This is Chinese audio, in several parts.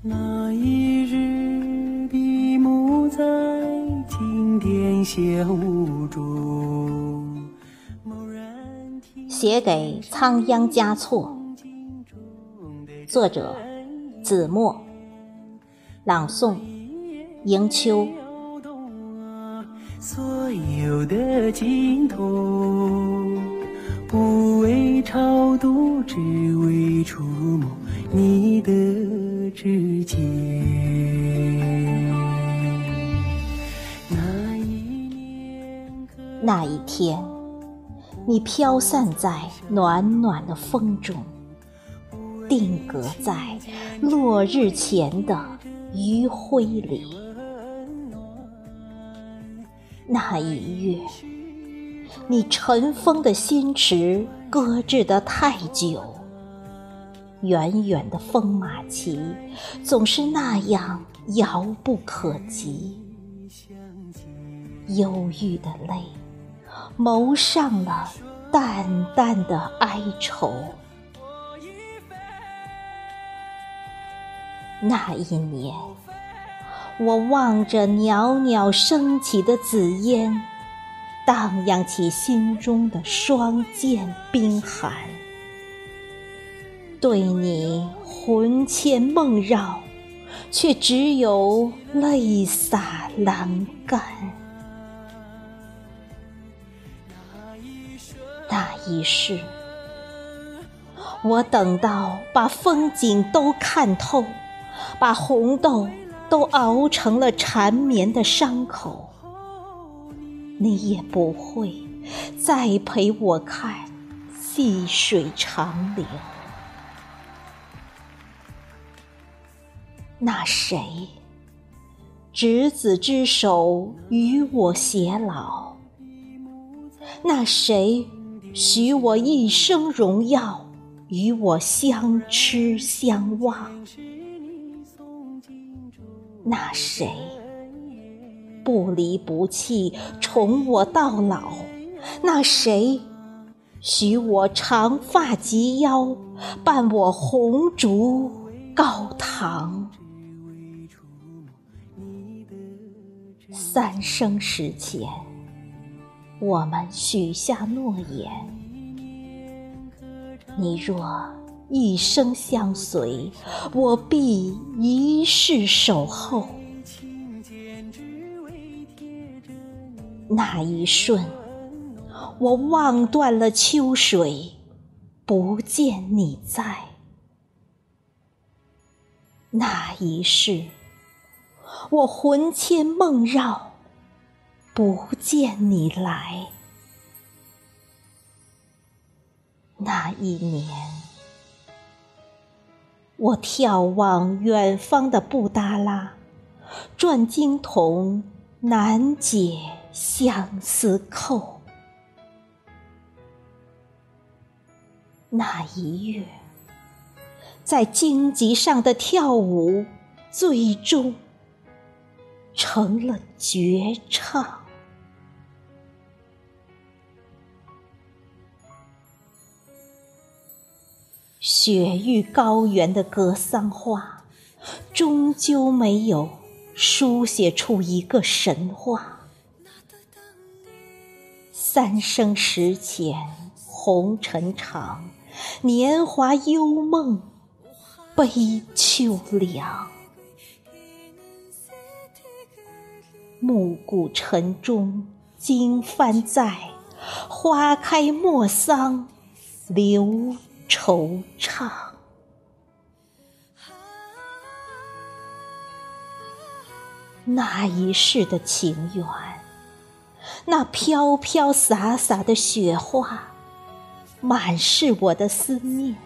那一日，闭目在经典小屋中，写给仓央嘉措，作者子墨，朗诵迎秋。所有的尽头，不为超度，只为触摸你的指尖。那一年，那一天，你飘散在暖暖的风中，定格在落日前的余晖里。那一月，你尘封的心池搁置得太久，远远的风马旗总是那样遥不可及，忧郁的泪蒙上了淡淡的哀愁。那一年。我望着袅袅升起的紫烟，荡漾起心中的霜剑冰寒。对你魂牵梦绕，却只有泪洒栏杆。那一世，我等到把风景都看透，把红豆。都熬成了缠绵的伤口，你也不会再陪我看细水长流。那谁执子之手与我偕老？那谁许我一生荣耀，与我相痴相望？那谁不离不弃宠我到老？那谁许我长发及腰，伴我红烛高堂？三生石前，我们许下诺言。你若……一生相随，我必一世守候。那一瞬，我望断了秋水，不见你在；那一世，我魂牵梦绕，不见你来；那一年。我眺望远方的布达拉，转经筒难解相思扣。那一月，在荆棘上的跳舞，最终成了绝唱。雪域高原的格桑花，终究没有书写出一个神话。三生石前红尘长，年华幽梦悲秋凉。暮鼓晨钟惊帆在，花开莫桑留。惆怅，那一世的情缘，那飘飘洒洒的雪花，满是我的思念，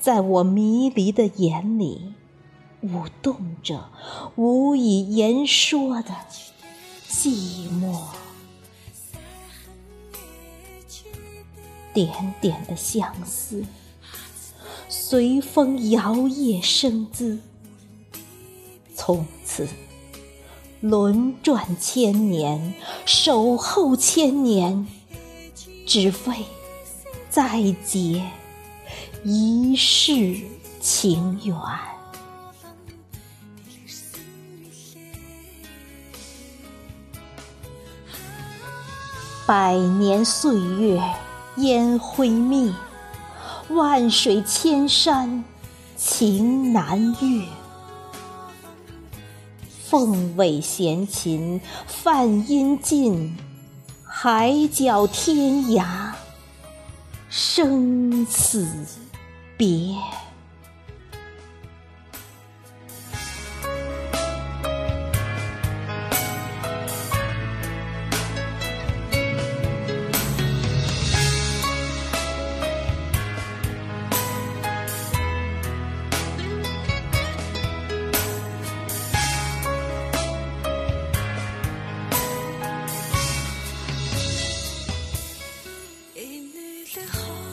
在我迷离的眼里，舞动着无以言说的寂寞。点点的相思，随风摇曳生姿。从此轮转千年，守候千年，只为再结一世情缘。百年岁月烟灰灭，万水千山情难越。凤尾弦琴泛音尽，海角天涯生死别。的好。